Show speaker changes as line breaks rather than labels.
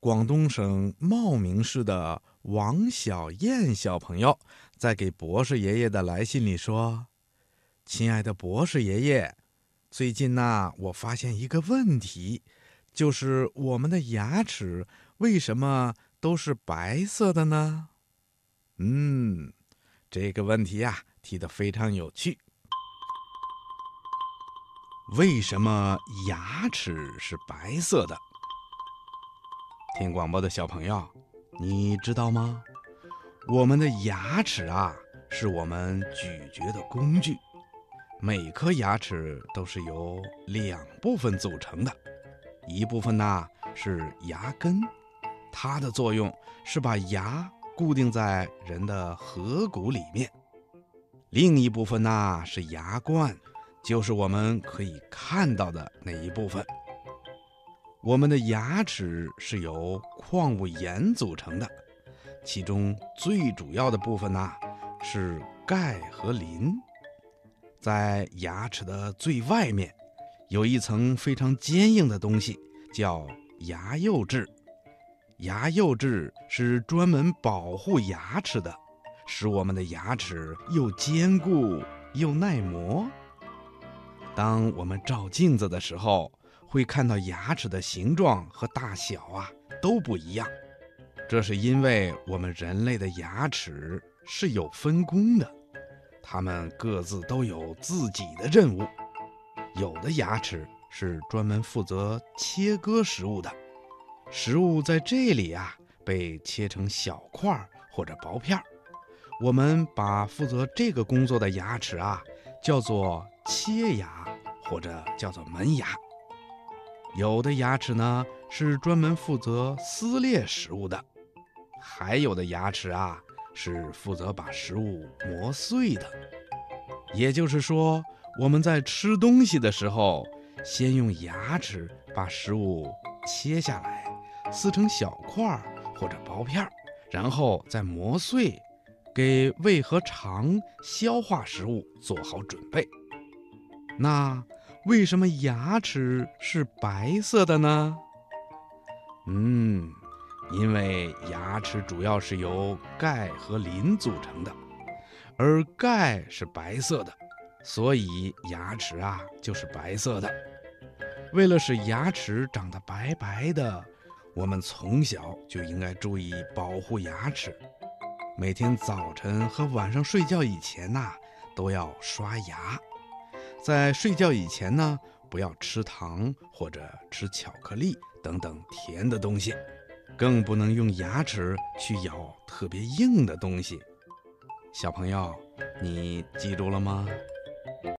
广东省茂名市的王小燕小朋友在给博士爷爷的来信里说：“亲爱的博士爷爷，最近呐，我发现一个问题，就是我们的牙齿为什么都是白色的呢？”嗯，这个问题呀，提的非常有趣。为什么牙齿是白色的？听广播的小朋友，你知道吗？我们的牙齿啊，是我们咀嚼的工具。每颗牙齿都是由两部分组成的，一部分呢是牙根，它的作用是把牙固定在人的颌骨里面；另一部分呢是牙冠，就是我们可以看到的那一部分。我们的牙齿是由矿物盐组成的，其中最主要的部分呢是钙和磷。在牙齿的最外面，有一层非常坚硬的东西，叫牙釉质。牙釉质是专门保护牙齿的，使我们的牙齿又坚固又耐磨。当我们照镜子的时候，会看到牙齿的形状和大小啊都不一样，这是因为我们人类的牙齿是有分工的，它们各自都有自己的任务。有的牙齿是专门负责切割食物的，食物在这里啊被切成小块或者薄片，我们把负责这个工作的牙齿啊叫做切牙或者叫做门牙。有的牙齿呢是专门负责撕裂食物的，还有的牙齿啊是负责把食物磨碎的。也就是说，我们在吃东西的时候，先用牙齿把食物切下来，撕成小块儿或者薄片儿，然后再磨碎，给胃和肠消化食物做好准备。那。为什么牙齿是白色的呢？嗯，因为牙齿主要是由钙和磷组成的，而钙是白色的，所以牙齿啊就是白色的。为了使牙齿长得白白的，我们从小就应该注意保护牙齿，每天早晨和晚上睡觉以前呐都要刷牙。在睡觉以前呢，不要吃糖或者吃巧克力等等甜的东西，更不能用牙齿去咬特别硬的东西。小朋友，你记住了吗？